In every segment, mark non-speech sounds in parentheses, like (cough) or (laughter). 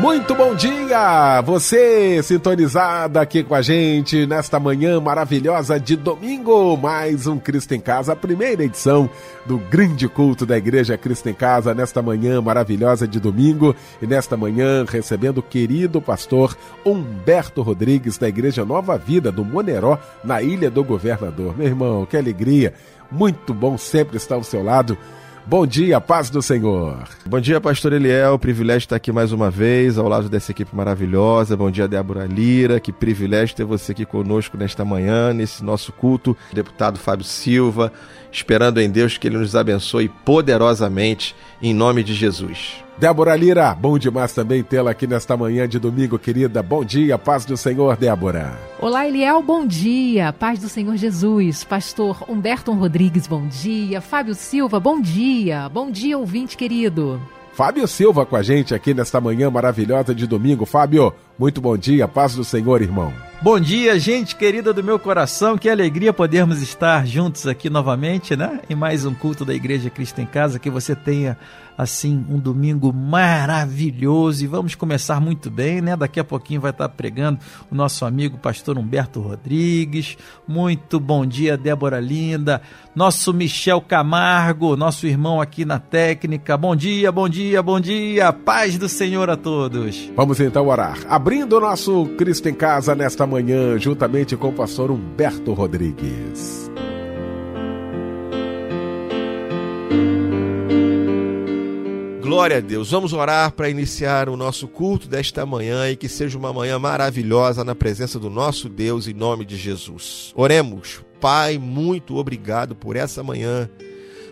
Muito bom dia! Você sintonizado aqui com a gente nesta manhã maravilhosa de domingo. Mais um Cristo em Casa, a primeira edição do grande culto da Igreja Cristo em Casa, nesta manhã maravilhosa de domingo. E nesta manhã recebendo o querido pastor Humberto Rodrigues, da Igreja Nova Vida, do Moneró, na Ilha do Governador. Meu irmão, que alegria! Muito bom sempre estar ao seu lado Bom dia, paz do Senhor. Bom dia, pastor Eliel. Privilégio estar aqui mais uma vez, ao lado dessa equipe maravilhosa. Bom dia, Débora Lira. Que privilégio ter você aqui conosco nesta manhã, nesse nosso culto. Deputado Fábio Silva, esperando em Deus que ele nos abençoe poderosamente, em nome de Jesus. Débora Lira, bom demais também tê-la aqui nesta manhã de domingo, querida. Bom dia, paz do Senhor, Débora. Olá, Eliel, bom dia. Paz do Senhor Jesus. Pastor Humberto Rodrigues, bom dia. Fábio Silva, bom dia. Bom dia, ouvinte querido. Fábio Silva com a gente aqui nesta manhã maravilhosa de domingo. Fábio, muito bom dia, paz do Senhor, irmão. Bom dia, gente querida do meu coração. Que alegria podermos estar juntos aqui novamente, né? Em mais um culto da Igreja Cristo em Casa. Que você tenha assim um domingo maravilhoso e vamos começar muito bem, né? Daqui a pouquinho vai estar pregando o nosso amigo pastor Humberto Rodrigues. Muito bom dia, Débora Linda, nosso Michel Camargo, nosso irmão aqui na técnica. Bom dia, bom dia, bom dia. Paz do Senhor a todos. Vamos então orar. Abrindo o nosso Cristo em Casa nesta manhã, juntamente com o pastor Humberto Rodrigues. Glória a Deus. Vamos orar para iniciar o nosso culto desta manhã e que seja uma manhã maravilhosa na presença do nosso Deus em nome de Jesus. Oremos. Pai, muito obrigado por essa manhã.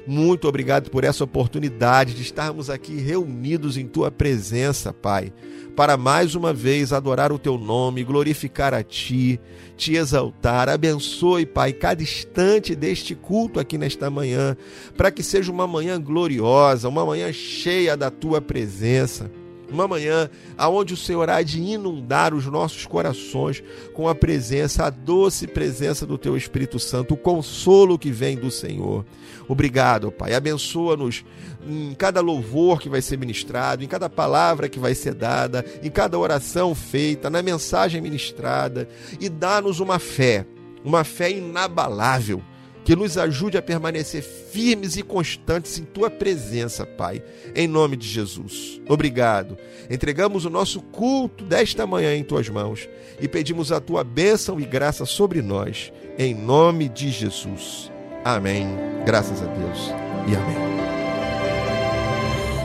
Muito obrigado por essa oportunidade de estarmos aqui reunidos em tua presença, Pai para mais uma vez adorar o teu nome, glorificar a ti, te exaltar. Abençoe, Pai, cada instante deste culto aqui nesta manhã, para que seja uma manhã gloriosa, uma manhã cheia da tua presença. Uma manhã aonde o Senhor há de inundar os nossos corações com a presença, a doce presença do Teu Espírito Santo, o consolo que vem do Senhor. Obrigado, Pai. Abençoa-nos em cada louvor que vai ser ministrado, em cada palavra que vai ser dada, em cada oração feita, na mensagem ministrada e dá-nos uma fé, uma fé inabalável que nos ajude a permanecer firmes e constantes em tua presença, Pai, em nome de Jesus. Obrigado. Entregamos o nosso culto desta manhã em tuas mãos e pedimos a tua bênção e graça sobre nós, em nome de Jesus. Amém. Graças a Deus e amém.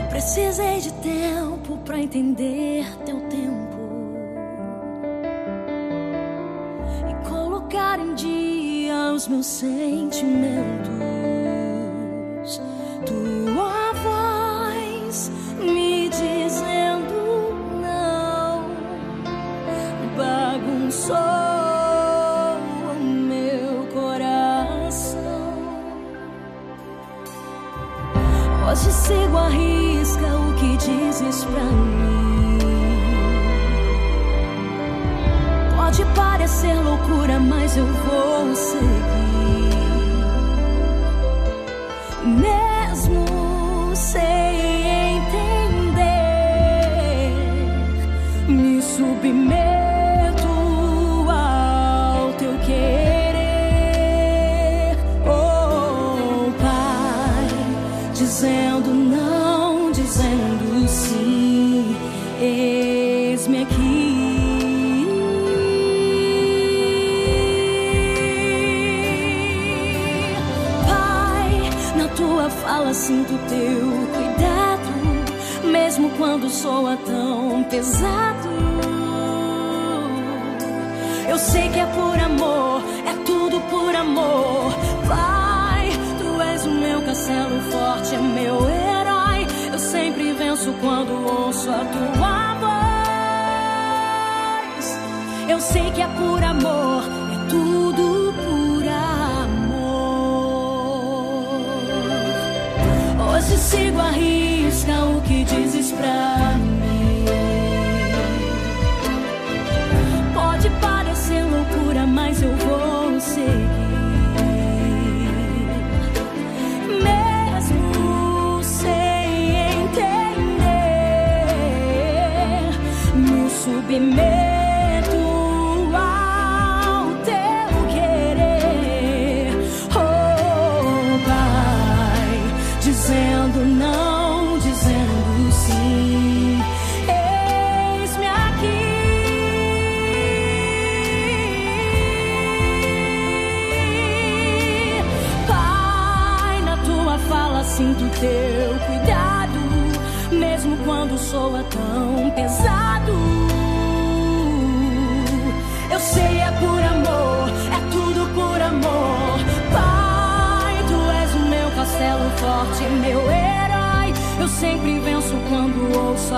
Precisei de tempo para entender teu colocar em dia os meus sentimentos. Tua voz me dizendo não bagunçou meu coração. Hoje sigo a risca o que dizes pra mim. Eu vou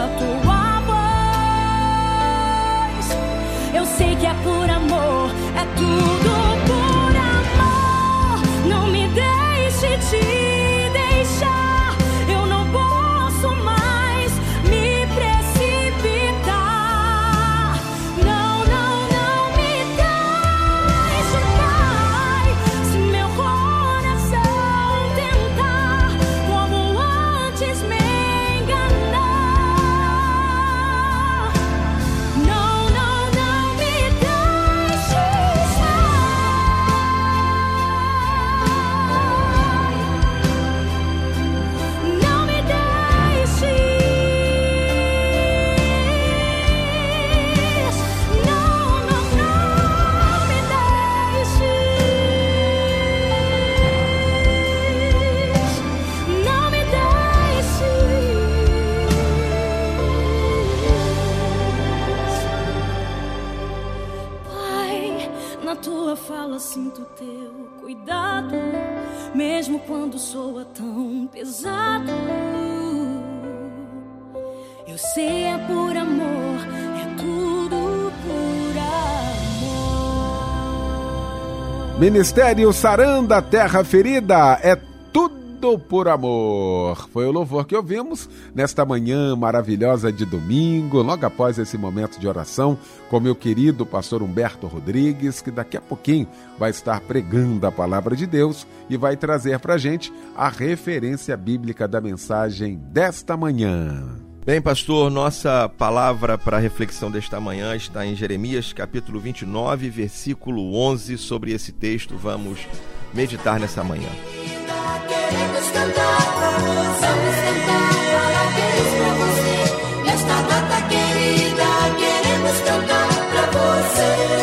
tua voz. Eu sei que é por amor, é tudo Eu é por amor, é tudo por amor. Ministério Saranda Terra Ferida é tudo por amor. Foi o louvor que ouvimos nesta manhã maravilhosa de domingo, logo após esse momento de oração, com meu querido pastor Humberto Rodrigues, que daqui a pouquinho vai estar pregando a palavra de Deus e vai trazer para gente a referência bíblica da mensagem desta manhã. Bem, pastor, nossa palavra para reflexão desta manhã está em Jeremias, capítulo 29, versículo 11. Sobre esse texto, vamos meditar nessa manhã. Queremos cantar, vamos cantar, parabéns pra você. Nesta data querida, queremos cantar pra você.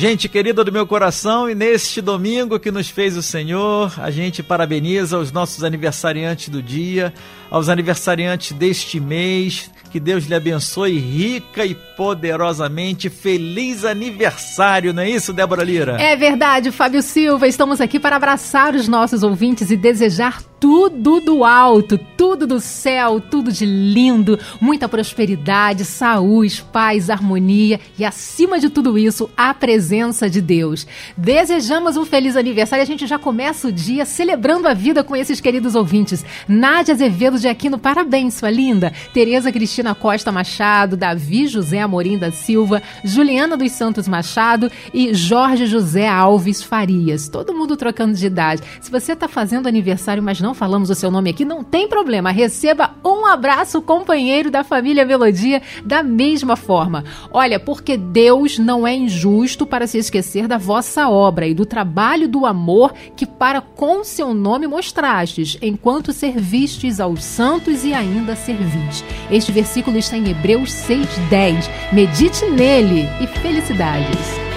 Gente querida do meu coração, e neste domingo que nos fez o Senhor, a gente parabeniza os nossos aniversariantes do dia, aos aniversariantes deste mês. Que Deus lhe abençoe rica e poderosamente. Feliz aniversário, não é isso, Débora Lira? É verdade, Fábio Silva. Estamos aqui para abraçar os nossos ouvintes e desejar tudo do alto, tudo do céu, tudo de lindo, muita prosperidade, saúde, paz, harmonia e, acima de tudo isso, a presença de Deus. Desejamos um feliz aniversário a gente já começa o dia celebrando a vida com esses queridos ouvintes. Nádia Azevedo de Aquino, parabéns, sua linda. Tereza Cristina Costa Machado, Davi José Amorim da Silva, Juliana dos Santos Machado e Jorge José Alves Farias. Todo mundo trocando de idade. Se você está fazendo aniversário, mas não falamos o seu nome aqui, não tem problema. Receba um abraço, companheiro da família Melodia, da mesma forma. Olha, porque Deus não é injusto para se esquecer da vossa obra e do trabalho do amor que para com seu nome mostrastes, enquanto servistes aos santos e ainda servis. Este versículo está em Hebreus 6:10. Medite nele e felicidades.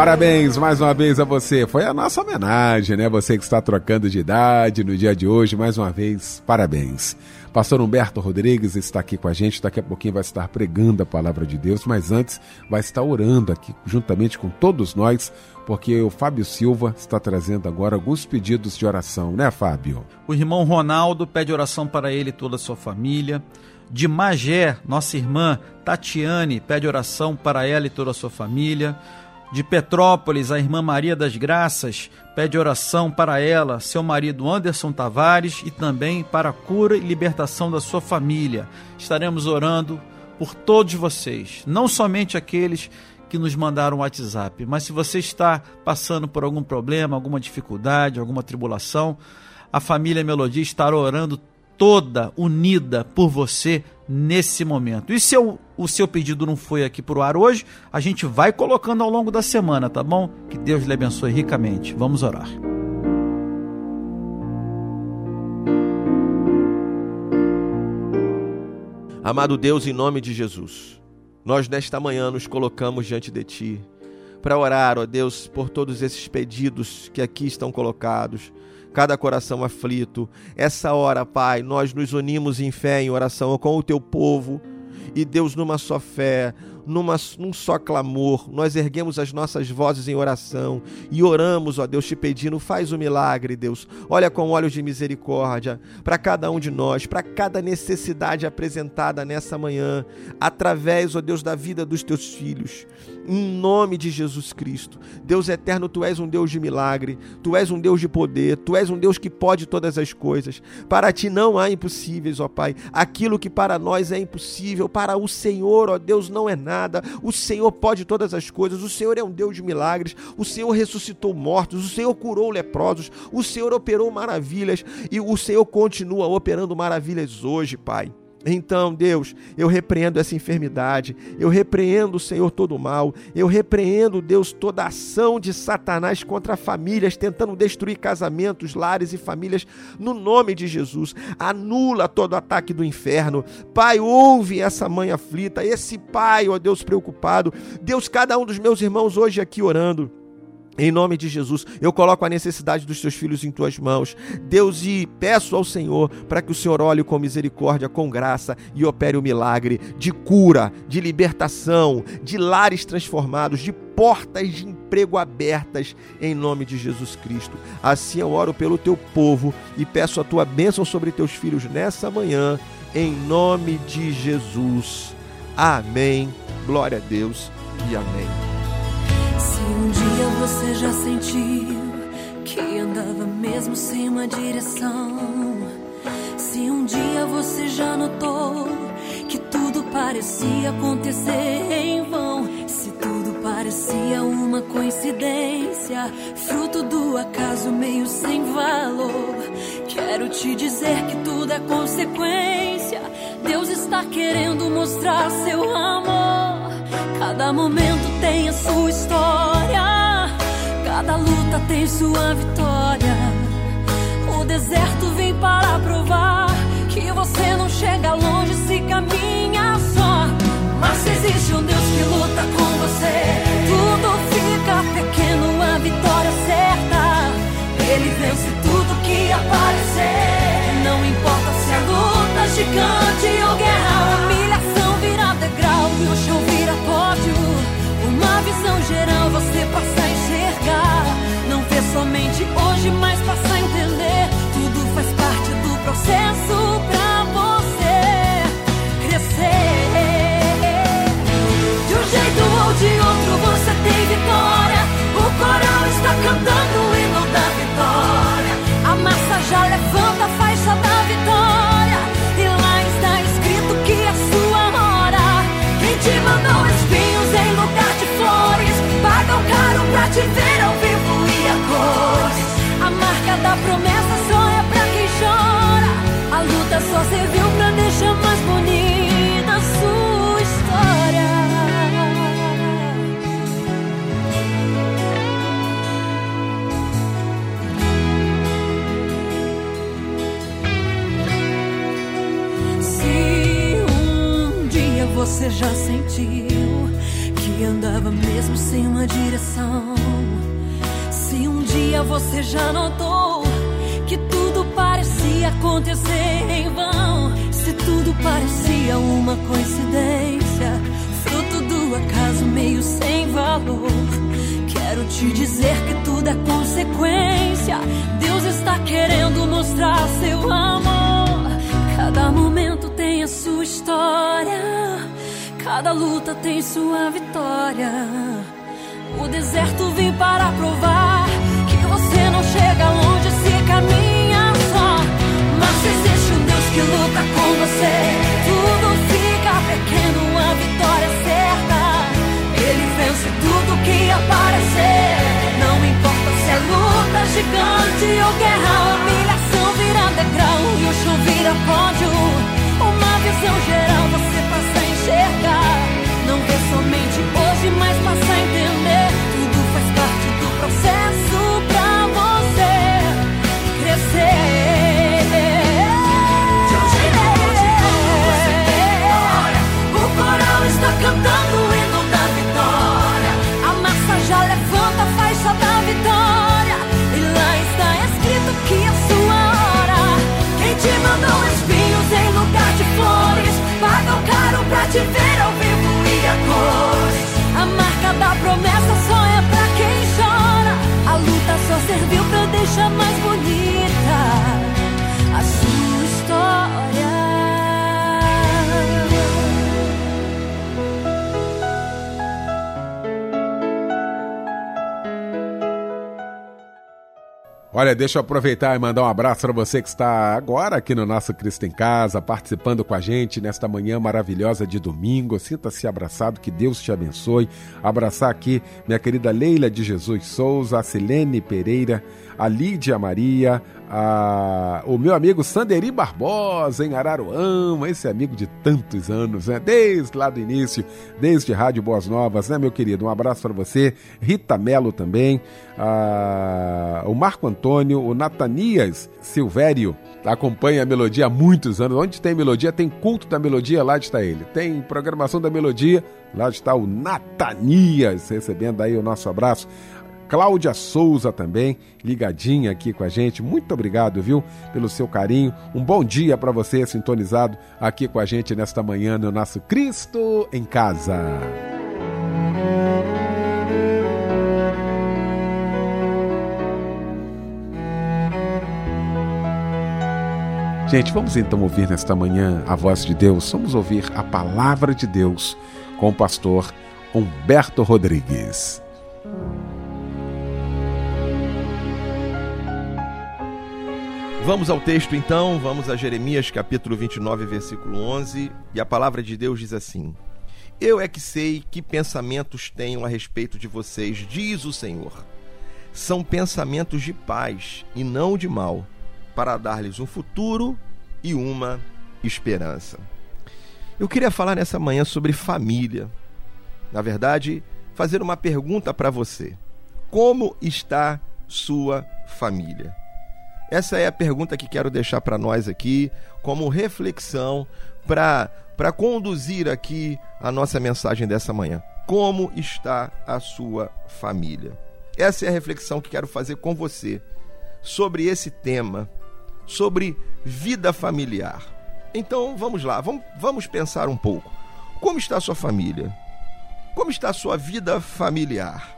Parabéns mais uma vez a você. Foi a nossa homenagem, né? Você que está trocando de idade no dia de hoje, mais uma vez, parabéns. Pastor Humberto Rodrigues está aqui com a gente, daqui a pouquinho vai estar pregando a palavra de Deus, mas antes vai estar orando aqui juntamente com todos nós, porque o Fábio Silva está trazendo agora alguns pedidos de oração, né, Fábio? O irmão Ronaldo pede oração para ele e toda a sua família. De Magé, nossa irmã Tatiane pede oração para ela e toda a sua família. De Petrópolis, a irmã Maria das Graças pede oração para ela, seu marido Anderson Tavares e também para a cura e libertação da sua família. Estaremos orando por todos vocês, não somente aqueles que nos mandaram o WhatsApp, mas se você está passando por algum problema, alguma dificuldade, alguma tribulação, a família Melodia estará orando toda unida por você nesse momento. E se eu, o seu pedido não foi aqui pro ar hoje, a gente vai colocando ao longo da semana, tá bom? Que Deus lhe abençoe ricamente. Vamos orar. Amado Deus, em nome de Jesus, nós nesta manhã nos colocamos diante de Ti para orar, ó Deus, por todos esses pedidos que aqui estão colocados, cada coração aflito. Essa hora, Pai, nós nos unimos em fé, em oração com o Teu povo e Deus, numa só fé, numa, num só clamor, nós erguemos as nossas vozes em oração e oramos, ó Deus, te pedindo, faz o milagre, Deus. Olha com olhos de misericórdia para cada um de nós, para cada necessidade apresentada nessa manhã, através, ó Deus, da vida dos teus filhos. Em nome de Jesus Cristo. Deus eterno, tu és um Deus de milagre, tu és um Deus de poder, tu és um Deus que pode todas as coisas. Para ti não há impossíveis, ó Pai. Aquilo que para nós é impossível, para o Senhor, ó Deus, não é nada. O Senhor pode todas as coisas. O Senhor é um Deus de milagres. O Senhor ressuscitou mortos. O Senhor curou leprosos. O Senhor operou maravilhas. E o Senhor continua operando maravilhas hoje, Pai. Então, Deus, eu repreendo essa enfermidade, eu repreendo, Senhor, todo o mal, eu repreendo, Deus, toda ação de Satanás contra famílias, tentando destruir casamentos, lares e famílias, no nome de Jesus. Anula todo ataque do inferno. Pai, ouve essa mãe aflita, esse pai, ó Deus, preocupado. Deus, cada um dos meus irmãos hoje aqui orando. Em nome de Jesus, eu coloco a necessidade dos teus filhos em tuas mãos. Deus, e peço ao Senhor para que o Senhor olhe com misericórdia, com graça e opere o milagre de cura, de libertação, de lares transformados, de portas de emprego abertas em nome de Jesus Cristo. Assim eu oro pelo teu povo e peço a tua bênção sobre teus filhos nessa manhã, em nome de Jesus. Amém. Glória a Deus e amém. Um dia você já sentiu que andava mesmo sem uma direção, se um dia você já notou que tudo parecia acontecer em vão, se tudo parecia uma coincidência, fruto do acaso meio sem valor, quero te dizer que tudo é consequência. Deus está querendo mostrar seu amor. Cada momento tem a sua história, cada luta tem sua vitória. O deserto vem para provar que você não chega longe se caminha só. Mas existe um Deus que luta com você, tudo fica pequeno, a vitória certa. Ele vence tudo que aparecer. Não importa se a luta é gigante ou guerra, humilhação vira degrau e o chão visão geral você passa a enxergar. Não vê somente hoje, mas passa a entender. Tudo faz parte do processo pra você crescer. De um jeito ou de outro você tem vitória. O coral está cantando o hino da vitória. A massa já levanta a te ver ao vivo e a cores. A marca da promessa só é pra quem chora. A luta só serviu pra deixar mais bonita a sua história. Se um dia você já sentiu que andava mesmo sem uma direção, dia você já notou que tudo parecia acontecer em vão, tudo parecia uma coincidência, fruto do acaso meio sem valor. Quero te dizer que tudo é consequência. Deus está querendo mostrar seu amor. Cada momento tem a sua história, cada luta tem sua vitória. O deserto vim para provar você não chega longe se caminha só. Mas existe um Deus que luta com você. Tudo fica pequeno, a vitória é certa. Ele vence tudo que aparecer. Não importa se é luta gigante ou guerra, humilhação vira degrau e o chão vira pódio. Uma visão geral você passa a enxergar. Não vê somente hoje, mas passa te ver ao vivo e a cores. A marca da promessa só é pra quem chora. A luta só serviu pra deixar mais bonita Olha, deixa eu aproveitar e mandar um abraço para você que está agora aqui no nosso Cristo em Casa, participando com a gente nesta manhã maravilhosa de domingo. Sinta-se abraçado, que Deus te abençoe. Abraçar aqui minha querida Leila de Jesus Souza, a Silene Pereira, a Lídia Maria, o meu amigo Sanderi Barbosa, em Araruama, esse amigo de tantos anos, né? Desde lá do início, desde Rádio Boas Novas, né, meu querido? Um abraço para você. Rita Melo também, o Marco Antônio, o Natanias Silvério, acompanha a melodia há muitos anos. Onde tem melodia, tem culto da melodia, lá está ele. Tem programação da melodia, lá está o Natanias, recebendo aí o nosso abraço. Cláudia Souza também, ligadinha aqui com a gente. Muito obrigado, viu, pelo seu carinho. Um bom dia para você, sintonizado aqui com a gente nesta manhã no nosso Cristo em Casa. Gente, vamos então ouvir nesta manhã a voz de Deus. Vamos ouvir a palavra de Deus com o pastor Humberto Rodrigues. Vamos ao texto então, vamos a Jeremias capítulo 29, versículo 11, e a palavra de Deus diz assim: Eu é que sei que pensamentos tenho a respeito de vocês, diz o Senhor. São pensamentos de paz e não de mal, para dar-lhes um futuro e uma esperança. Eu queria falar nessa manhã sobre família. Na verdade, fazer uma pergunta para você: Como está sua família? Essa é a pergunta que quero deixar para nós aqui, como reflexão, para conduzir aqui a nossa mensagem dessa manhã. Como está a sua família? Essa é a reflexão que quero fazer com você sobre esse tema, sobre vida familiar. Então vamos lá, vamos, vamos pensar um pouco. Como está a sua família? Como está a sua vida familiar?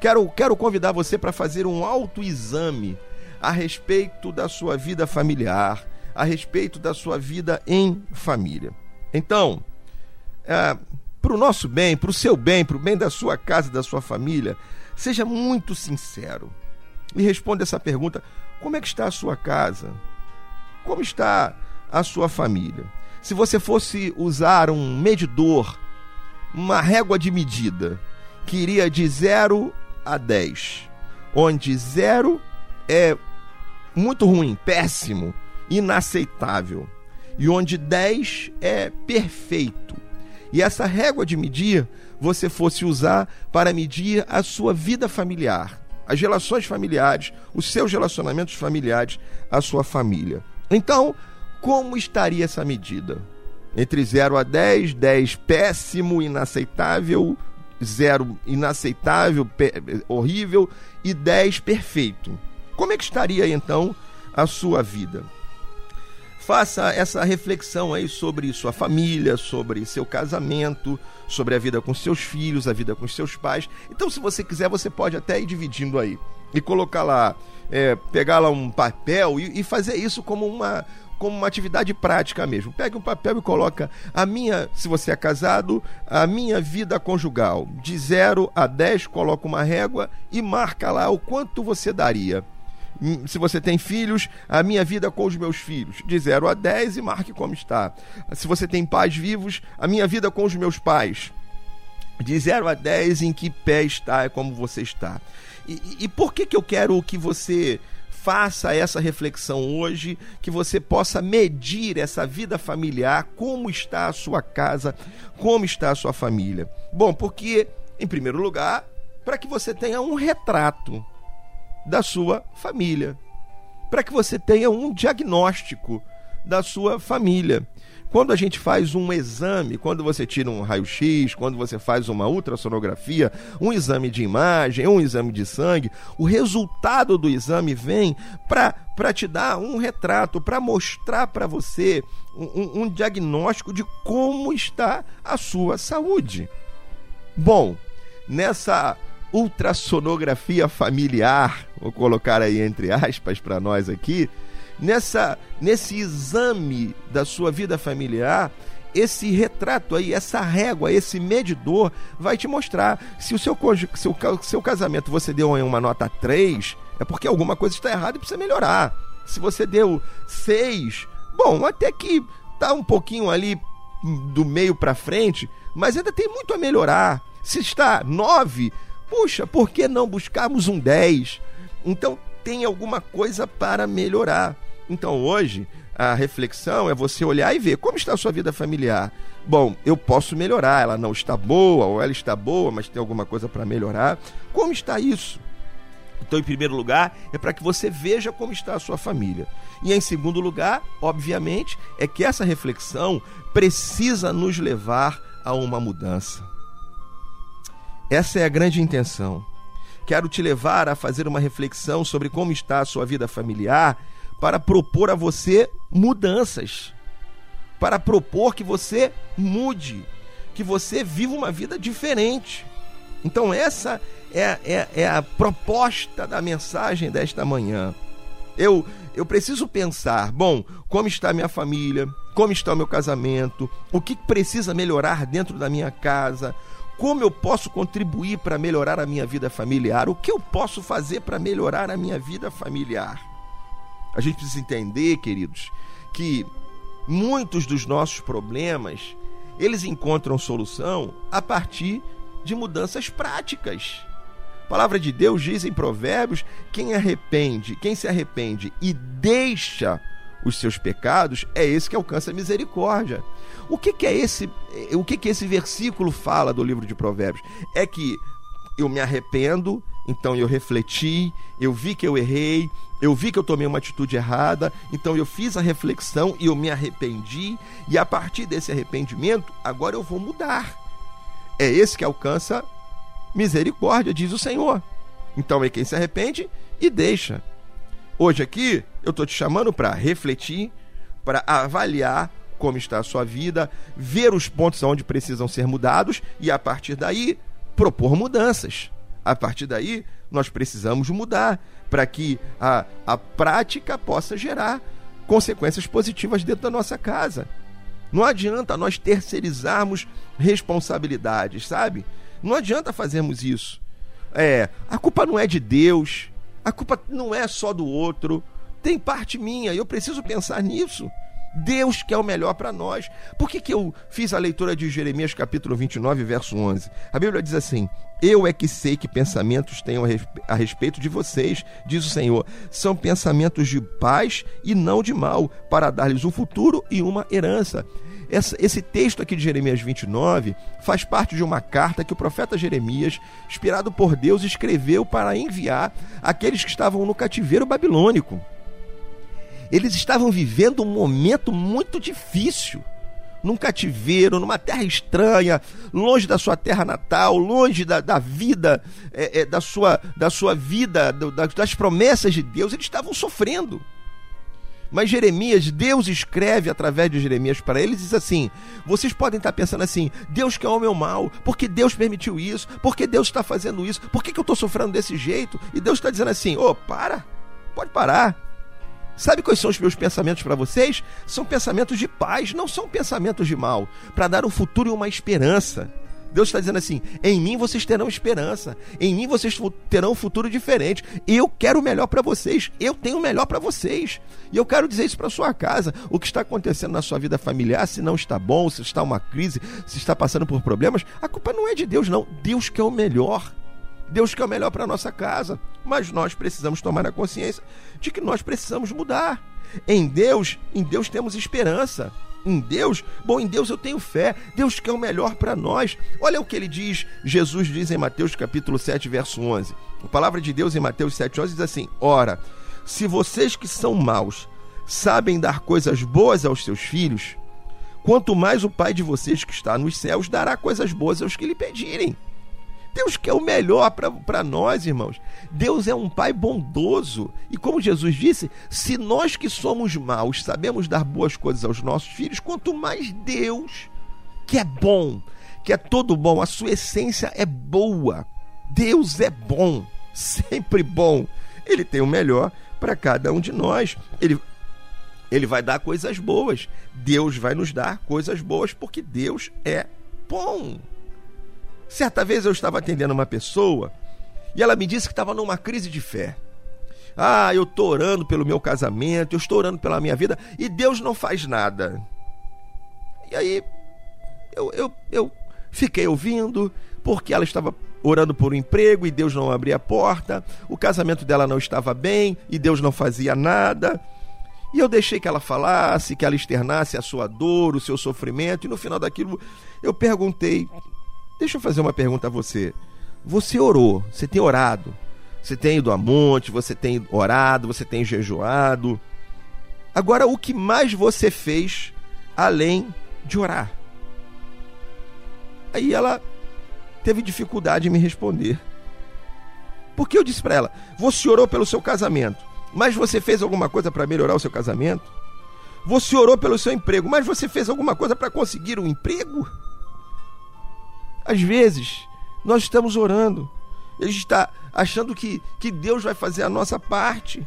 Quero, quero convidar você para fazer um autoexame a respeito da sua vida familiar, a respeito da sua vida em família. Então, é, para o nosso bem, para o seu bem, para o bem da sua casa da sua família, seja muito sincero e responda essa pergunta: como é que está a sua casa? Como está a sua família? Se você fosse usar um medidor, uma régua de medida, que iria de 0 a 10, onde 0 é muito ruim, péssimo, inaceitável, e onde 10 é perfeito. E essa régua de medir você fosse usar para medir a sua vida familiar, as relações familiares, os seus relacionamentos familiares, a sua família. Então, como estaria essa medida? Entre 0 a 10, 10 péssimo, inaceitável, 0 inaceitável, horrível e 10 perfeito. Como é que estaria então a sua vida? faça essa reflexão aí sobre sua família, sobre seu casamento, sobre a vida com seus filhos, a vida com seus pais. Então, se você quiser, você pode até ir dividindo aí e colocar lá, é, pegar lá um papel e, e fazer isso como uma como uma atividade prática mesmo. Pega um papel e coloca a minha, se você é casado, a minha vida conjugal. De 0 a 10, coloca uma régua e marca lá o quanto você daria. Hum, Se você tem filhos, a minha vida com os meus filhos, de 0 a 10 e marque como está. Se você tem pais vivos, a minha vida com os meus pais, de 0 a 10 em que pé está, é como você está. E, e- por que, que eu quero que você faça essa reflexão hoje, que você possa medir essa vida familiar, como está a sua casa, como está a sua família? Bom, porque, em primeiro lugar, para que você tenha um retrato da sua família, para que você tenha um diagnóstico da sua família. Quando a gente faz um exame, quando você tira um raio-x, quando você faz uma ultrassonografia, um exame de imagem, um exame de sangue, o resultado do exame vem para te dar um retrato, para mostrar para você um, um- diagnóstico de como está a sua saúde. Bom, nessa ultrassonografia familiar, vou colocar aí entre aspas para nós aqui, nessa nesse exame da sua vida familiar, esse retrato aí, essa régua, esse medidor vai te mostrar se o seu seu, seu casamento você deu aí uma nota 3, é porque alguma coisa está errada e precisa melhorar. Se você deu 6, bom, até que tá um pouquinho ali do meio para frente, mas ainda tem muito a melhorar. Se está 9, puxa, por que não buscarmos um 10? Então tem alguma coisa para melhorar. Então hoje a reflexão é você olhar e ver como está a sua vida familiar. Bom, eu posso melhorar, ela não está boa ou ela está boa, mas tem alguma coisa para melhorar. Como está isso? Então, em primeiro lugar, é para que você veja como está a sua família. E em segundo lugar, obviamente, é que essa reflexão precisa nos levar a uma mudança. Essa é a grande intenção. Quero te levar a fazer uma reflexão sobre como está a sua vida familiar para propor a você mudanças. Para propor que você mude, que você viva uma vida diferente. Então, essa é, é, é a proposta da mensagem desta manhã. Eu, eu preciso pensar, bom, como está minha família, como está o meu casamento, o que precisa melhorar dentro da minha casa, como eu posso contribuir para melhorar a minha vida familiar, o que eu posso fazer para melhorar a minha vida familiar. A gente precisa entender, queridos, que muitos dos nossos problemas, eles encontram solução a partir de mudanças práticas. A palavra de Deus diz em Provérbios: quem arrepende, quem se arrepende e deixa os seus pecados, é esse que alcança a misericórdia. O que, que é esse? O que, que esse versículo fala do livro de Provérbios? É que eu me arrependo, então eu refleti, eu vi que eu errei, eu vi que eu tomei uma atitude errada, então eu fiz a reflexão e eu me arrependi, e a partir desse arrependimento, agora eu vou mudar. É esse que alcança misericórdia, diz o Senhor. Então é quem se arrepende e deixa. Hoje aqui eu estou te chamando para refletir, para avaliar como está a sua vida, ver os pontos onde precisam ser mudados e a partir daí propor mudanças. A partir daí nós precisamos mudar para que a, a prática possa gerar consequências positivas dentro da nossa casa. Não adianta nós terceirizarmos responsabilidades, sabe? Não adianta fazermos isso. É, a culpa não é de Deus, a culpa não é só do outro, tem parte minha e eu preciso pensar nisso. Deus quer o melhor para nós. Por que, que eu fiz a leitura de Jeremias capítulo 29, verso 11? A Bíblia diz assim: Eu é que sei que pensamentos tenho a respe- a respeito de vocês, diz o Senhor. São pensamentos de paz e não de mal, para dar-lhes um futuro e uma herança. Essa- esse texto aqui de Jeremias 29 faz parte de uma carta que o profeta Jeremias, inspirado por Deus, escreveu para enviar àqueles que estavam no cativeiro babilônico. Eles estavam vivendo um momento muito difícil. Num cativeiro, numa terra estranha, longe da sua terra natal, longe da, da vida, é, é, da, sua, da sua vida, do- das promessas de Deus, eles estavam sofrendo. Mas Jeremias, Deus escreve através de Jeremias para eles, diz assim: vocês podem estar pensando assim, Deus quer o meu mal, porque Deus permitiu isso, porque Deus está fazendo isso, por que, que eu estou sofrendo desse jeito? E Deus está dizendo assim: ô, oh, para, pode parar. Sabe quais são os meus pensamentos para vocês? São pensamentos de paz, não são pensamentos de mal, para dar um futuro e uma esperança. Deus está dizendo assim: em mim vocês terão esperança, em mim vocês terão um futuro diferente. Eu quero o melhor para vocês, eu tenho o melhor para vocês. E eu quero dizer isso para sua casa. O que está acontecendo na sua vida familiar, se não está bom, se está uma crise, se está passando por problemas, a culpa não é de Deus, não. Deus quer o melhor. Deus quer o melhor para nossa casa, mas nós precisamos tomar a consciência de que nós precisamos mudar. Em Deus, em Deus temos esperança em Deus, bom, em Deus eu tenho fé. Deus quer o melhor para nós. Olha o que ele diz, Jesus diz em Mateus capítulo 7, verso 11. A palavra de Deus em Mateus 7, 11 diz assim: Ora, se vocês que são maus sabem dar coisas boas aos seus filhos, quanto mais o Pai de vocês que está nos céus dará coisas boas aos que lhe pedirem. Deus quer o melhor para nós, irmãos. Deus é um Pai bondoso. E como Jesus disse, se nós que somos maus sabemos dar boas coisas aos nossos filhos, quanto mais Deus, que é bom, que é todo bom, a sua essência é boa. Deus é bom, (laughs) sempre bom. Ele tem o melhor para cada um de nós. Ele, ele vai dar coisas boas. Deus vai nos dar coisas boas porque Deus é bom. Certa vez eu estava atendendo uma pessoa e ela me disse que estava numa crise de fé. Ah, eu estou orando pelo meu casamento, eu estou orando pela minha vida e Deus não faz nada. E aí eu, eu, eu fiquei ouvindo, porque ela estava orando por um emprego e Deus não abria a porta, o casamento dela não estava bem e Deus não fazia nada. E eu deixei que ela falasse, que ela externasse a sua dor, o seu sofrimento, e no final daquilo eu perguntei: Deixa eu fazer uma pergunta a você. Você orou, você tem orado, você tem ido a monte, você tem orado, você tem jejuado. Agora, o que mais você fez além de orar? Aí ela teve dificuldade em me responder. Porque eu disse para ela: Você orou pelo seu casamento, mas você fez alguma coisa para melhorar o seu casamento? Você orou pelo seu emprego, mas você fez alguma coisa para conseguir um emprego? Às vezes, nós estamos orando, ele está achando que, que Deus vai fazer a nossa parte.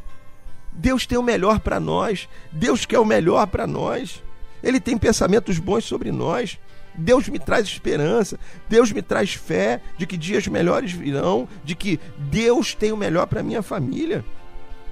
Deus tem o melhor para nós, Deus quer o melhor para nós, Ele tem pensamentos bons sobre nós. Deus me traz esperança, Deus me traz fé de que dias melhores virão, de que Deus tem o melhor para minha família.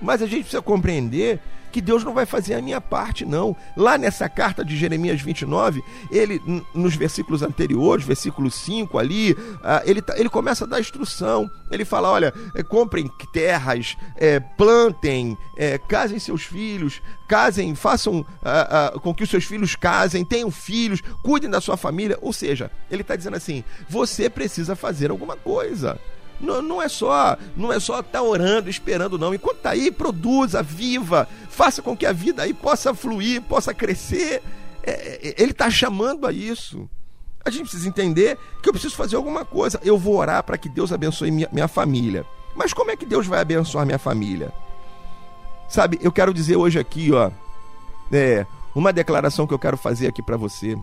Mas a gente precisa compreender que Deus não vai fazer a minha parte, não. Lá nessa carta de Jeremias 29, ele, nos versículos anteriores, versículo 5 ali, ah, ele, tá, ele começa a dar instrução. Ele fala: olha, é, comprem terras, é, plantem, é, casem seus filhos, casem, façam ah, ah, com que os seus filhos casem, tenham filhos, cuidem da sua família. Ou seja, ele está dizendo assim: você precisa fazer alguma coisa. Não, não é só não é só estar tá orando, esperando, não. Enquanto está aí, produza, viva, faça com que a vida aí possa fluir, possa crescer. É, é ele está chamando a isso. A gente precisa entender que eu preciso fazer alguma coisa. Eu vou orar para que Deus abençoe minha, minha família. Mas como é que Deus vai abençoar minha família? Sabe, eu quero dizer hoje aqui, ó, é, uma declaração que eu quero fazer aqui para você.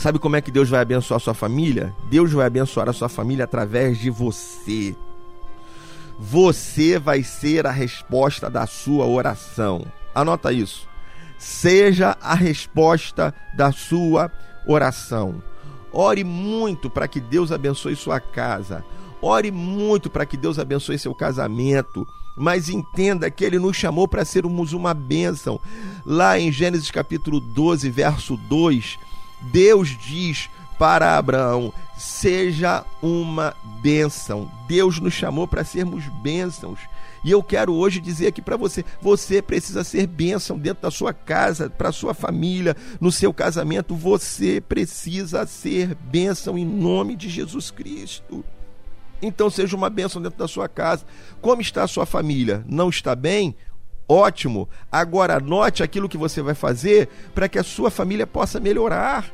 Sabe como é que Deus vai abençoar a sua família? Deus vai abençoar a sua família através de você. Você vai ser a resposta da sua oração. Anota isso. Seja a resposta da sua oração. Ore muito para que Deus abençoe sua casa. Ore muito para que Deus abençoe seu casamento. Mas entenda que Ele nos chamou para sermos uma bênção. Lá em Gênesis capítulo 12, verso 2, Deus diz para Abraão: seja uma bênção. Deus nos chamou para sermos bênçãos. E eu quero hoje dizer aqui para você: você precisa ser bênção dentro da sua casa, para sua família, no seu casamento. Você precisa ser bênção em nome de Jesus Cristo. Então seja uma bênção dentro da sua casa. Como está a sua família? Não está bem? Ótimo. Agora anote aquilo que você vai fazer para que a sua família possa melhorar.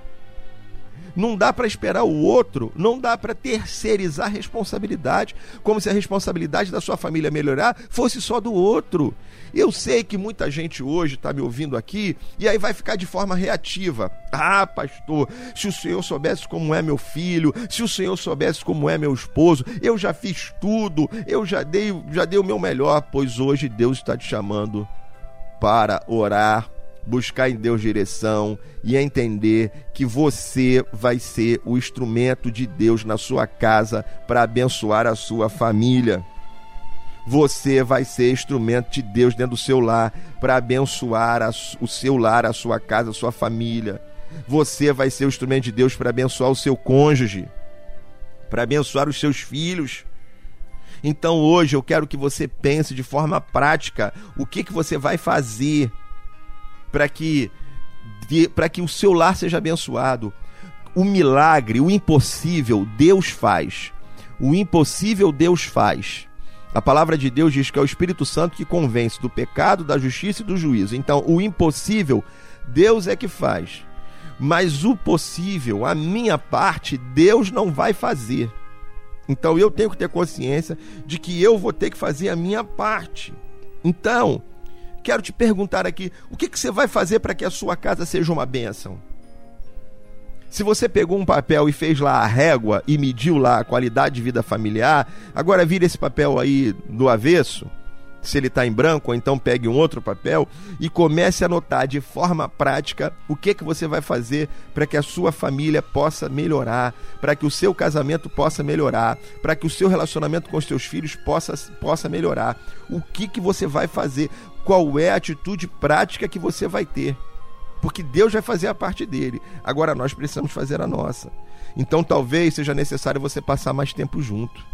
Não dá para esperar o outro, não dá para terceirizar responsabilidade, como se a responsabilidade da sua família melhorar fosse só do outro. Eu sei que muita gente hoje está me ouvindo aqui e aí vai ficar de forma reativa. Ah, pastor, se o senhor soubesse como é meu filho, se o senhor soubesse como é meu esposo, eu já fiz tudo, eu já dei, já dei o meu melhor, pois hoje Deus está te chamando para orar, buscar em Deus direção e entender que você vai ser o instrumento de Deus na sua casa para abençoar a sua família. Você vai ser instrumento de Deus dentro do seu lar para abençoar a, o seu lar, a sua casa, a sua família. Você vai ser o instrumento de Deus para abençoar o seu cônjuge, para abençoar os seus filhos. Então hoje eu quero que você pense de forma prática o que, que você vai fazer para que para que o seu lar seja abençoado. O milagre, o impossível, Deus faz. O impossível Deus faz. A palavra de Deus diz que é o Espírito Santo que convence do pecado, da justiça e do juízo. Então, o impossível, Deus é que faz. Mas o possível, a minha parte, Deus não vai fazer. Então, eu tenho que ter consciência de que eu vou ter que fazer a minha parte. Então, quero te perguntar aqui: o que, que você vai fazer para que a sua casa seja uma bênção? Se você pegou um papel e fez lá a régua e mediu lá a qualidade de vida familiar, agora vira esse papel aí do avesso, se ele está em branco, ou então pegue um outro papel e comece a anotar de forma prática o que, que você vai fazer para que a sua família possa melhorar, para que o seu casamento possa melhorar, para que o seu relacionamento com os seus filhos possa, possa melhorar. O que, que você vai fazer? Qual é a atitude prática que você vai ter? Porque Deus vai fazer a parte dele. Agora nós precisamos fazer a nossa. Então talvez seja necessário você passar mais tempo junto.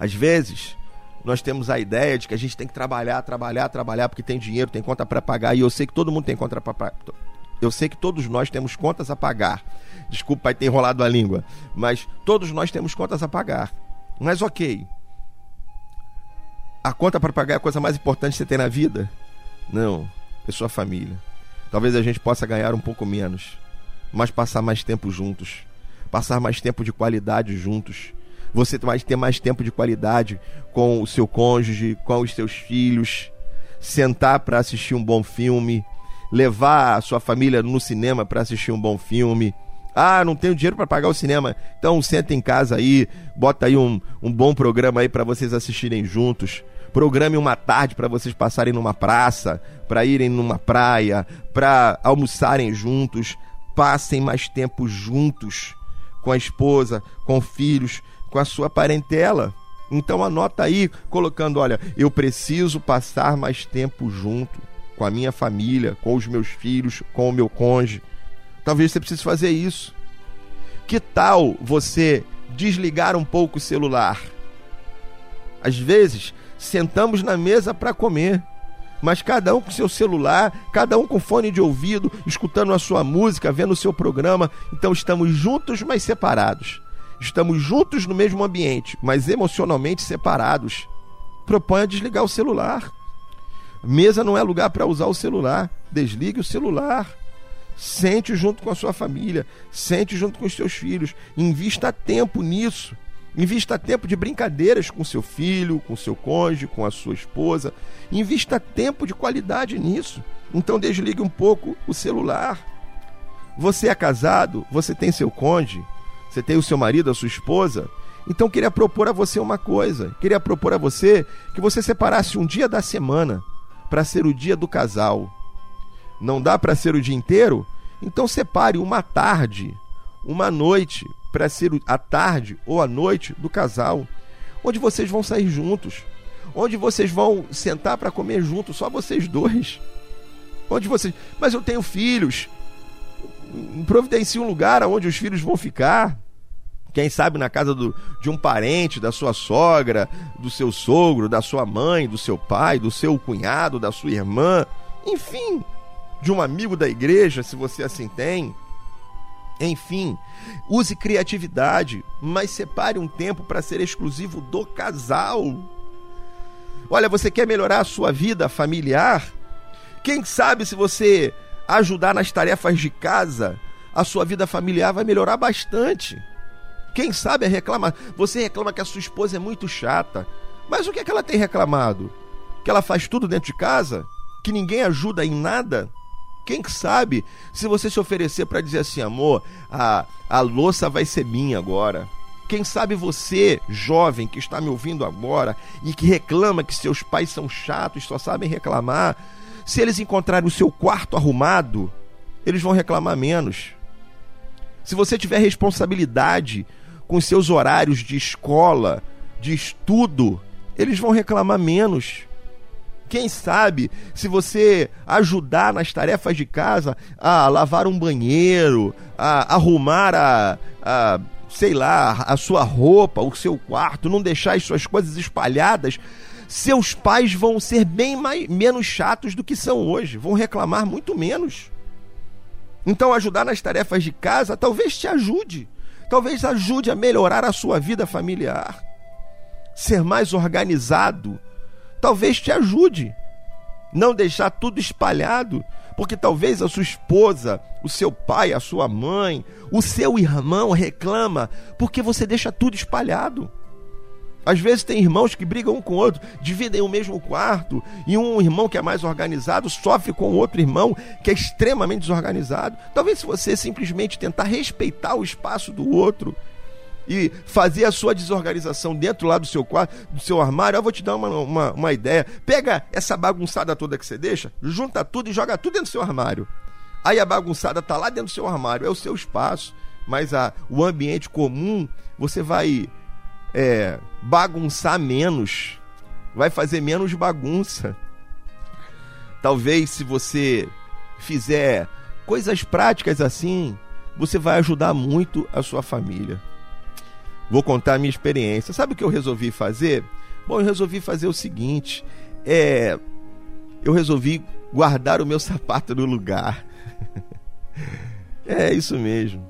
Às vezes, nós temos a ideia de que a gente tem que trabalhar, trabalhar, trabalhar porque tem dinheiro, tem conta para pagar e eu sei que todo mundo tem conta para pagar. Eu sei que todos nós temos contas a pagar. Desculpa ter enrolado a língua, mas todos nós temos contas a pagar. Mas OK. A conta para pagar é a coisa mais importante que você tem na vida? Não, é sua família. Talvez a gente possa ganhar um pouco menos, mas passar mais tempo juntos, passar mais tempo de qualidade juntos. Você vai ter mais tempo de qualidade com o seu cônjuge, com os seus filhos, sentar para assistir um bom filme, levar a sua família no cinema para assistir um bom filme. Ah, não tenho dinheiro para pagar o cinema. Então senta em casa aí, bota aí um, um bom programa aí para vocês assistirem juntos. Programe uma tarde para vocês passarem numa praça, para irem numa praia, para almoçarem juntos. Passem mais tempo juntos com a esposa, com filhos, com a sua parentela. Então anota aí, colocando, olha, eu preciso passar mais tempo junto com a minha família, com os meus filhos, com o meu cônjuge. Talvez você precise fazer isso. Que tal você desligar um pouco o celular? Às vezes, sentamos na mesa para comer, mas cada um com seu celular, cada um com fone de ouvido, escutando a sua música, vendo o seu programa. Então estamos juntos, mas separados. Estamos juntos no mesmo ambiente, mas emocionalmente separados. Proponha desligar o celular. Mesa não é lugar para usar o celular. Desligue o celular. Sente junto com a sua família, sente junto com os seus filhos, invista tempo nisso. Invista tempo de brincadeiras com seu filho, com seu cônjuge, com a sua esposa. Invista tempo de qualidade nisso. Então desligue um pouco o celular. Você é casado, você tem seu cônjuge, você tem o seu marido, a sua esposa. Então queria propor a você uma coisa. Queria propor a você que você separasse um dia da semana para ser o dia do casal. Não dá para ser o dia inteiro? Então separe uma tarde, uma noite para ser a tarde ou a noite do casal, onde vocês vão sair juntos, onde vocês vão sentar para comer juntos, só vocês dois. Onde vocês, mas eu tenho filhos. Providencie um lugar onde os filhos vão ficar. Quem sabe na casa do, de um parente, da sua sogra, do seu sogro, da sua mãe, do seu pai, do seu cunhado, da sua irmã, enfim, de um amigo da igreja, se você assim tem. Enfim, use criatividade, mas separe um tempo para ser exclusivo do casal. Olha, você quer melhorar a sua vida familiar? Quem sabe se você ajudar nas tarefas de casa, a sua vida familiar vai melhorar bastante. Quem sabe reclama, você reclama que a sua esposa é muito chata. Mas o que é que ela tem reclamado? Que ela faz tudo dentro de casa? Que ninguém ajuda em nada? Quem sabe se você se oferecer para dizer assim, amor, a, a louça vai ser minha agora. Quem sabe você, jovem que está me ouvindo agora e que reclama que seus pais são chatos, só sabem reclamar, se eles encontrarem o seu quarto arrumado, eles vão reclamar menos. Se você tiver responsabilidade com seus horários de escola, de estudo, eles vão reclamar menos. Quem sabe, se você ajudar nas tarefas de casa, a lavar um banheiro, a arrumar a, a sei lá, a sua roupa, o seu quarto, não deixar as suas coisas espalhadas, seus pais vão ser bem mais, menos chatos do que são hoje, vão reclamar muito menos. Então, ajudar nas tarefas de casa talvez te ajude, talvez ajude a melhorar a sua vida familiar, ser mais organizado talvez te ajude. Não deixar tudo espalhado, porque talvez a sua esposa, o seu pai, a sua mãe, o seu irmão reclama porque você deixa tudo espalhado. Às vezes tem irmãos que brigam um com o outro, dividem o mesmo quarto, e um irmão que é mais organizado sofre com outro irmão que é extremamente desorganizado. Talvez se você simplesmente tentar respeitar o espaço do outro, e fazer a sua desorganização dentro lá do seu quarto, do seu armário, eu vou te dar uma, uma, uma ideia. Pega essa bagunçada toda que você deixa, junta tudo e joga tudo dentro do seu armário. Aí a bagunçada tá lá dentro do seu armário, é o seu espaço. Mas a, o ambiente comum, você vai é, bagunçar menos. Vai fazer menos bagunça. Talvez se você fizer coisas práticas assim, você vai ajudar muito a sua família. Vou contar a minha experiência. Sabe o que eu resolvi fazer? Bom, eu resolvi fazer o seguinte: é, eu resolvi guardar o meu sapato no lugar. (laughs) é isso mesmo.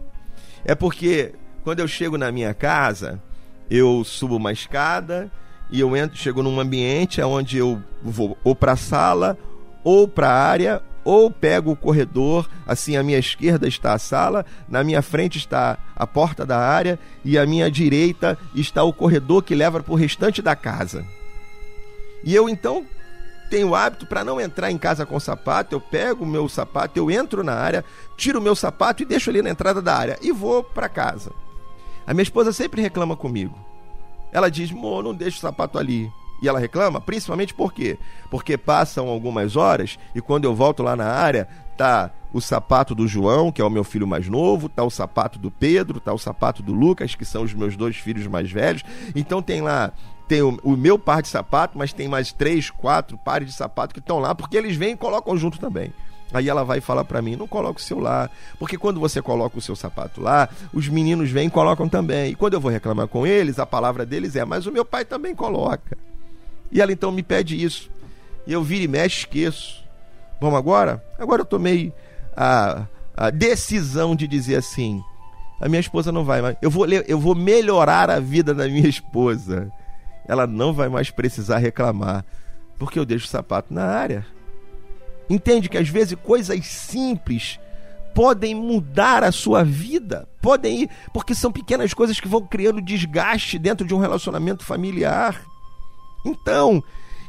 É porque quando eu chego na minha casa, eu subo uma escada e eu entro, chego num ambiente onde eu vou ou para a sala ou para a área ou pego o corredor, assim à minha esquerda está a sala, na minha frente está a porta da área e à minha direita está o corredor que leva para o restante da casa. E eu então tenho o hábito para não entrar em casa com sapato, eu pego o meu sapato, eu entro na área, tiro o meu sapato e deixo ali na entrada da área e vou para casa. A minha esposa sempre reclama comigo. Ela diz: "Mo, não deixa o sapato ali". E ela reclama, principalmente por quê? Porque passam algumas horas e quando eu volto lá na área, tá o sapato do João, que é o meu filho mais novo, tá o sapato do Pedro, tá o sapato do Lucas, que são os meus dois filhos mais velhos. Então tem lá tem o, o, meu par de sapato, mas tem mais três, quatro pares de sapato que estão lá, porque eles vêm e colocam junto também. Aí ela vai falar para mim: não coloca o seu lá, porque quando você coloca o seu sapato lá, os meninos vêm e colocam também. E quando eu vou reclamar com eles, a palavra deles é: mas o meu pai também coloca. E ela então me pede isso. E eu viro e mexe, esqueço. Vamos agora? Agora eu tomei a, a decisão de dizer assim: a minha esposa não vai mais. Eu vou, eu vou melhorar a vida da minha (laughs) esposa. Ela não vai mais precisar reclamar, porque eu deixo o sapato na área. Entende que às vezes coisas simples podem mudar a sua vida, podem ir, porque são pequenas coisas que vão criando desgaste dentro de um relacionamento familiar. Então,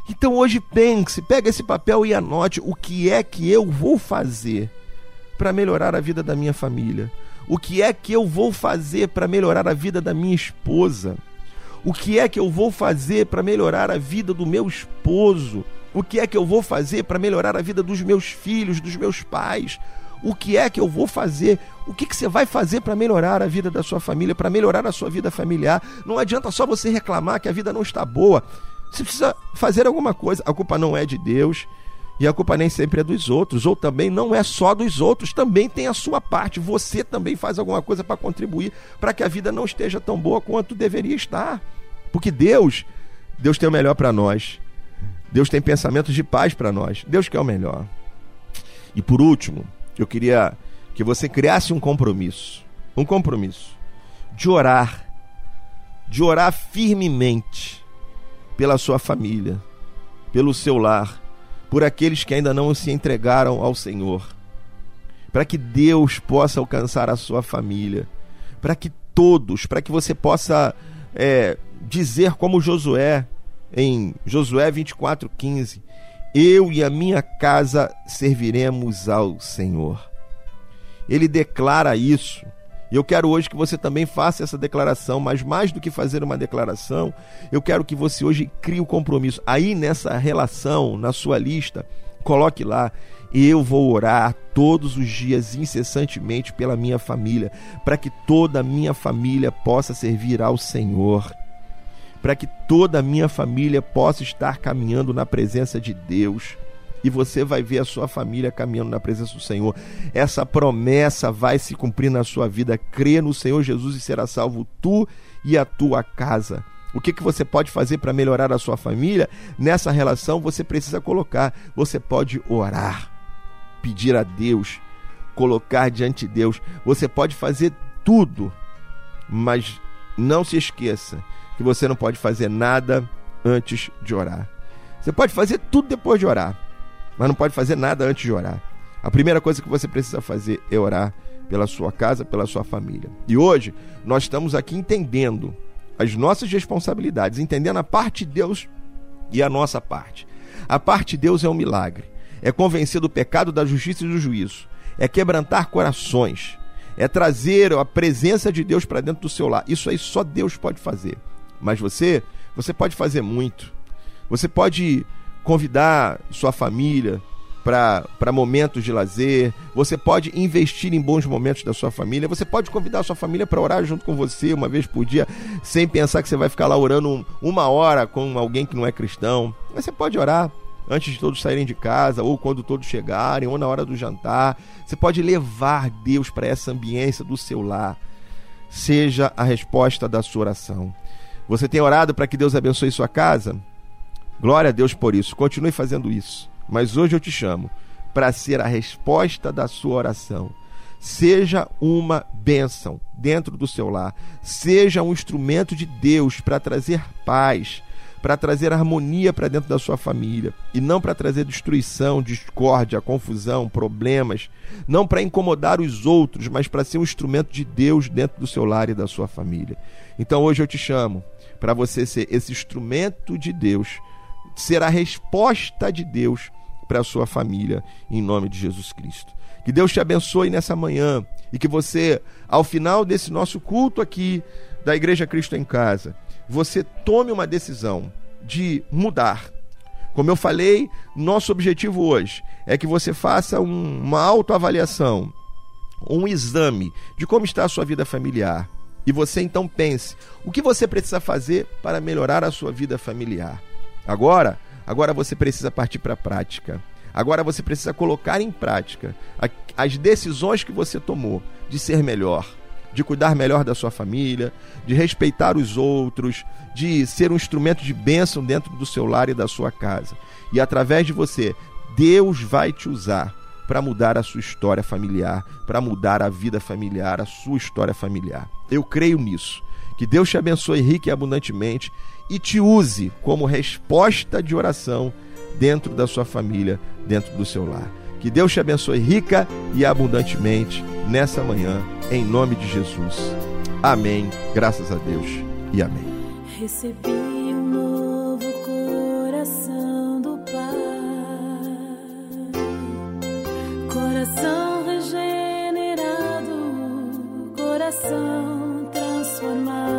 então hoje pense, pega esse papel e anote o que é que eu vou fazer para melhorar a vida da minha família. O que é que eu vou fazer para melhorar a vida da minha esposa? O que é que eu vou fazer para melhorar a vida do meu esposo? O que é que eu vou fazer para melhorar a vida dos meus filhos, dos meus pais? O que é que eu vou fazer? O que, que você vai fazer para melhorar a vida da sua família, para melhorar a sua vida familiar? Não adianta só você reclamar que a vida não está boa. Você precisa fazer alguma coisa. A culpa não é de Deus e a culpa nem sempre é dos outros, ou também não é só dos outros, também tem a sua parte. Você também faz alguma coisa para contribuir para que a vida não esteja tão boa quanto deveria estar. Porque Deus, Deus tem o melhor para nós. Deus tem pensamentos de paz para nós. Deus quer o melhor. E por último, eu queria que você criasse um compromisso, um compromisso de orar, de orar firmemente pela sua família, pelo seu lar, por aqueles que ainda não se entregaram ao Senhor. para que Deus possa alcançar a sua família, para que todos, para que você possa é, dizer como Josué, em Josué 24,15: Eu e a minha casa serviremos ao Senhor. Ele declara isso. E eu quero hoje que você também faça essa declaração, mas mais do que fazer uma declaração, eu quero que você hoje crie o um compromisso. Aí nessa relação, na sua lista, coloque lá: eu vou orar todos os dias incessantemente pela minha família, para que toda a minha família possa servir ao Senhor para que toda a minha família possa estar caminhando na presença de Deus. E você vai ver a sua família caminhando na presença do Senhor. Essa promessa vai se cumprir na sua vida. Crê no Senhor Jesus e será salvo tu e a tua casa. O que, que você pode fazer para melhorar a sua família? Nessa relação você precisa colocar. Você pode orar, pedir a Deus, colocar diante de Deus. Você pode fazer tudo, mas não se esqueça que você não pode fazer nada antes de orar. Você pode fazer tudo depois de orar, mas não pode fazer nada antes de orar. A primeira coisa que você precisa fazer é orar pela sua casa, pela sua família. E hoje nós estamos aqui entendendo as nossas responsabilidades, entendendo a parte de Deus e a nossa parte. A parte de Deus é um milagre, é convencer do pecado, da justiça e do juízo, é quebrantar corações, é trazer a presença de Deus para dentro do seu lar. Isso aí só Deus pode fazer. Mas você, você pode fazer muito. Você pode convidar sua família para momentos de lazer, você pode investir em bons momentos da sua família, você pode convidar a sua família para orar junto com você uma vez por dia, sem pensar que você vai ficar lá orando uma hora com alguém que não é cristão. Mas você pode orar antes de todos saírem de casa, ou quando todos chegarem, ou na hora do jantar. Você pode levar Deus para essa ambiência do seu lar. Seja a resposta da sua oração. Você tem orado para que Deus abençoe sua casa? Glória a Deus por isso. Continue fazendo isso. Mas hoje eu te chamo para ser a resposta da sua oração. Seja uma bênção dentro do seu lar. Seja um instrumento de Deus para trazer paz, para trazer harmonia para dentro da sua família e não para trazer destruição, discórdia, confusão, problemas, não para incomodar os outros, mas para ser um instrumento de Deus dentro do seu lar e da sua família. Então hoje eu te chamo para você ser esse instrumento de Deus, ser a resposta de Deus para a sua família, em nome de Jesus Cristo. Que Deus te abençoe nessa manhã e que você, ao final desse nosso culto aqui da Igreja Cristo em Casa, você tome uma decisão de mudar. Como eu falei, nosso objetivo hoje é que você faça um, uma autoavaliação, um exame de como está a sua vida familiar e você então pense: o que você precisa fazer para melhorar a sua vida familiar? Agora, agora você precisa partir para a prática. Agora você precisa colocar em prática as decisões que você tomou de ser melhor, de cuidar melhor da sua família, de respeitar os outros, de ser um instrumento de bênção dentro do seu lar e da sua casa. E através de você, Deus vai te usar para mudar a sua história familiar, para mudar a vida familiar, a sua história familiar. Eu creio nisso. Que Deus te abençoe rica e abundantemente e te use como resposta de oração dentro da sua família, dentro do seu lar. Que Deus te abençoe rica e abundantemente nessa manhã, em nome de Jesus. Amém. Graças a Deus e amém. Recebi um novo coração do Pai, coração regenerado, coração transformado,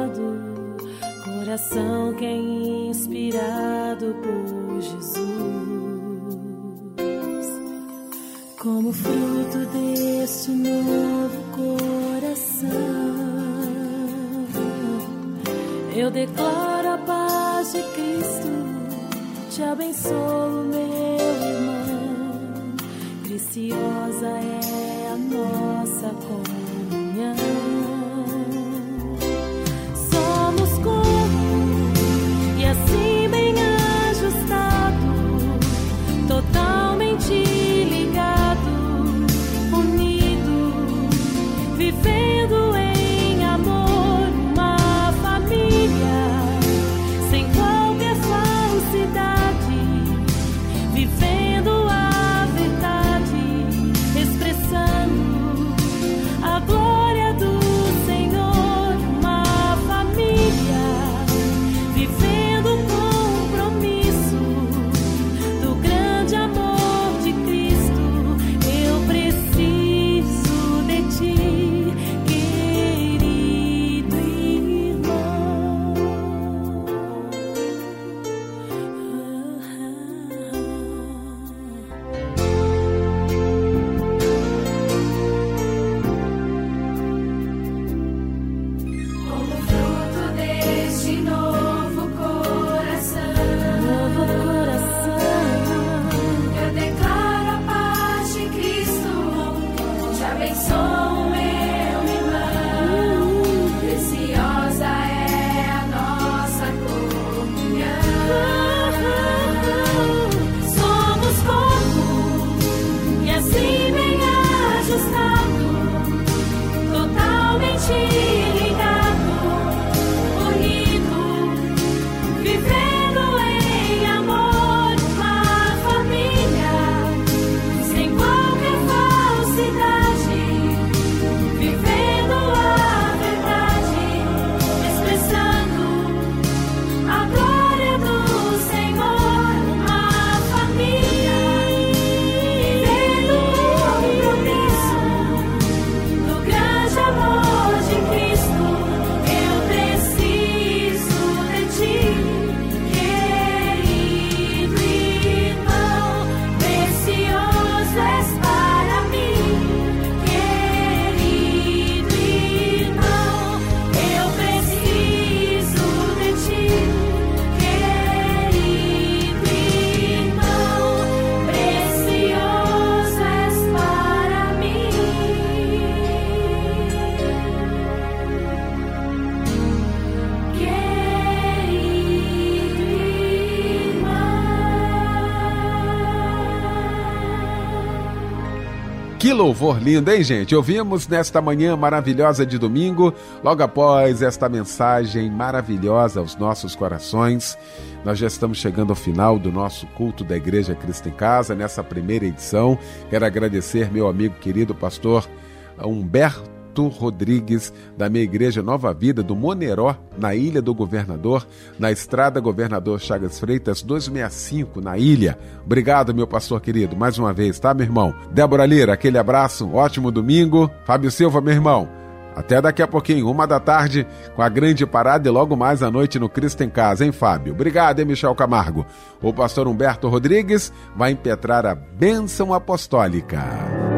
coração que é inspirado por Jesus. Como fruto deste novo coração. Eu declaro a paz de Cristo, te abençoo, meu irmão. Preciosa é a nossa comunhão. Louvor lindo, hein, gente? Ouvimos nesta manhã maravilhosa de domingo, logo após esta mensagem maravilhosa aos nossos corações. Nós já estamos chegando ao final do nosso culto da Igreja Cristo em Casa, nessa primeira edição. Quero agradecer meu amigo querido pastor Humberto Rodrigues, da minha igreja Nova Vida, do Moneró, na Ilha do Governador, na estrada Governador Chagas Freitas 265, na ilha. Obrigado, meu pastor querido, mais uma vez, tá, meu irmão? Débora Lira, aquele abraço, um ótimo domingo. Fábio Silva, meu irmão. Até daqui a pouquinho, uma da tarde, com a grande parada e logo mais à noite no Cristo em Casa, hein, Fábio? Obrigado, hein, Michel Camargo. O pastor Humberto Rodrigues vai impetrar a bênção apostólica.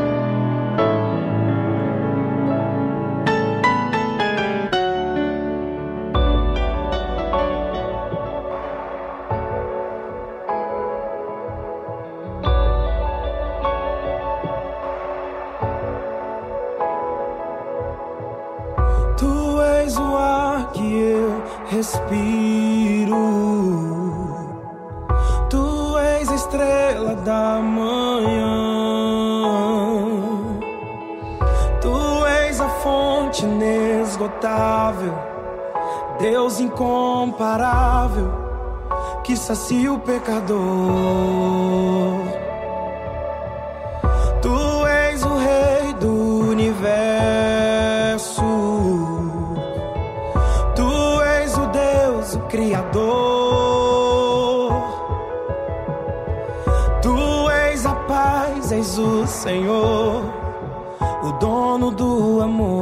Inesgotável. Deus incomparável que sacia o pecador. Tu és o rei do universo. Tu és o Deus, o Criador. Tu és a paz, és o Senhor, o dono do amor.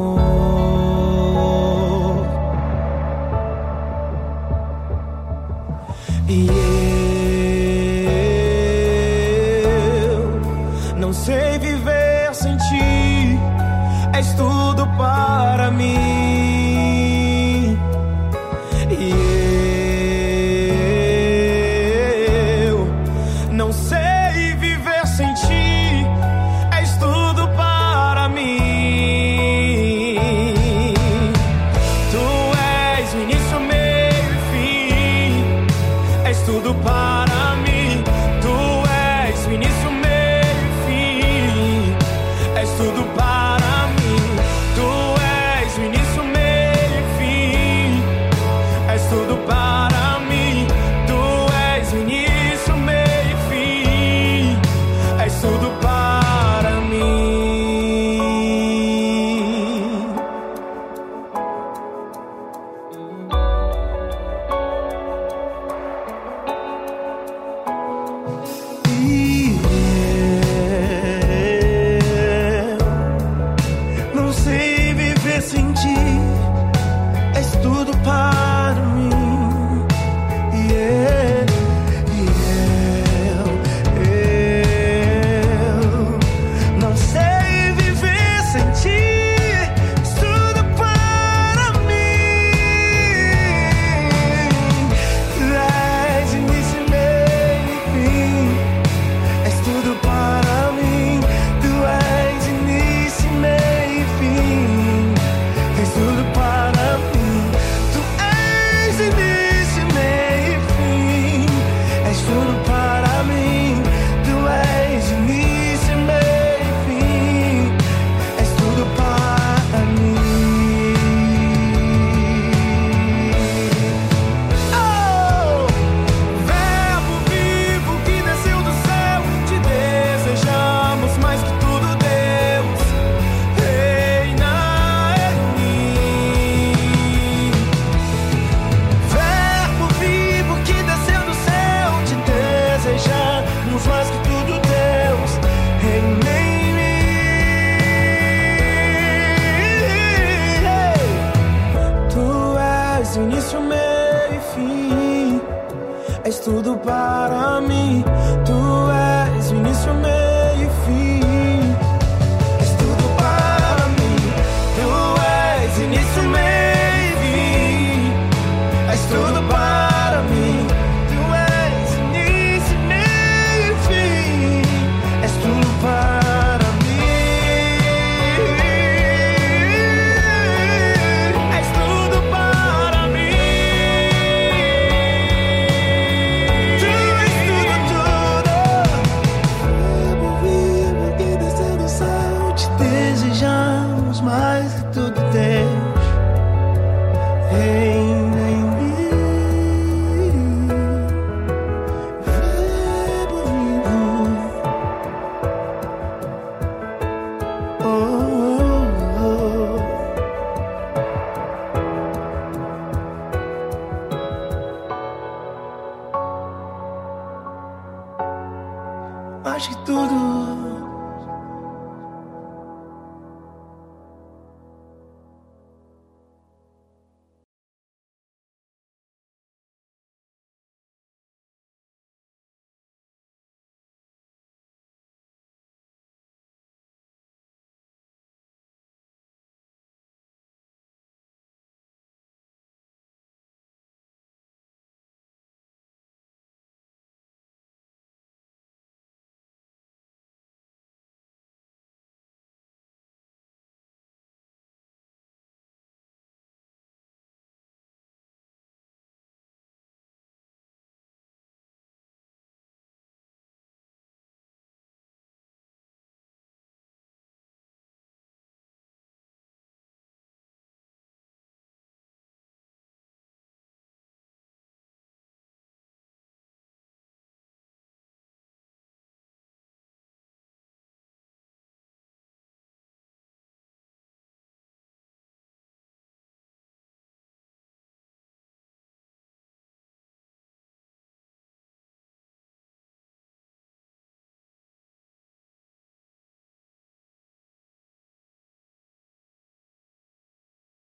És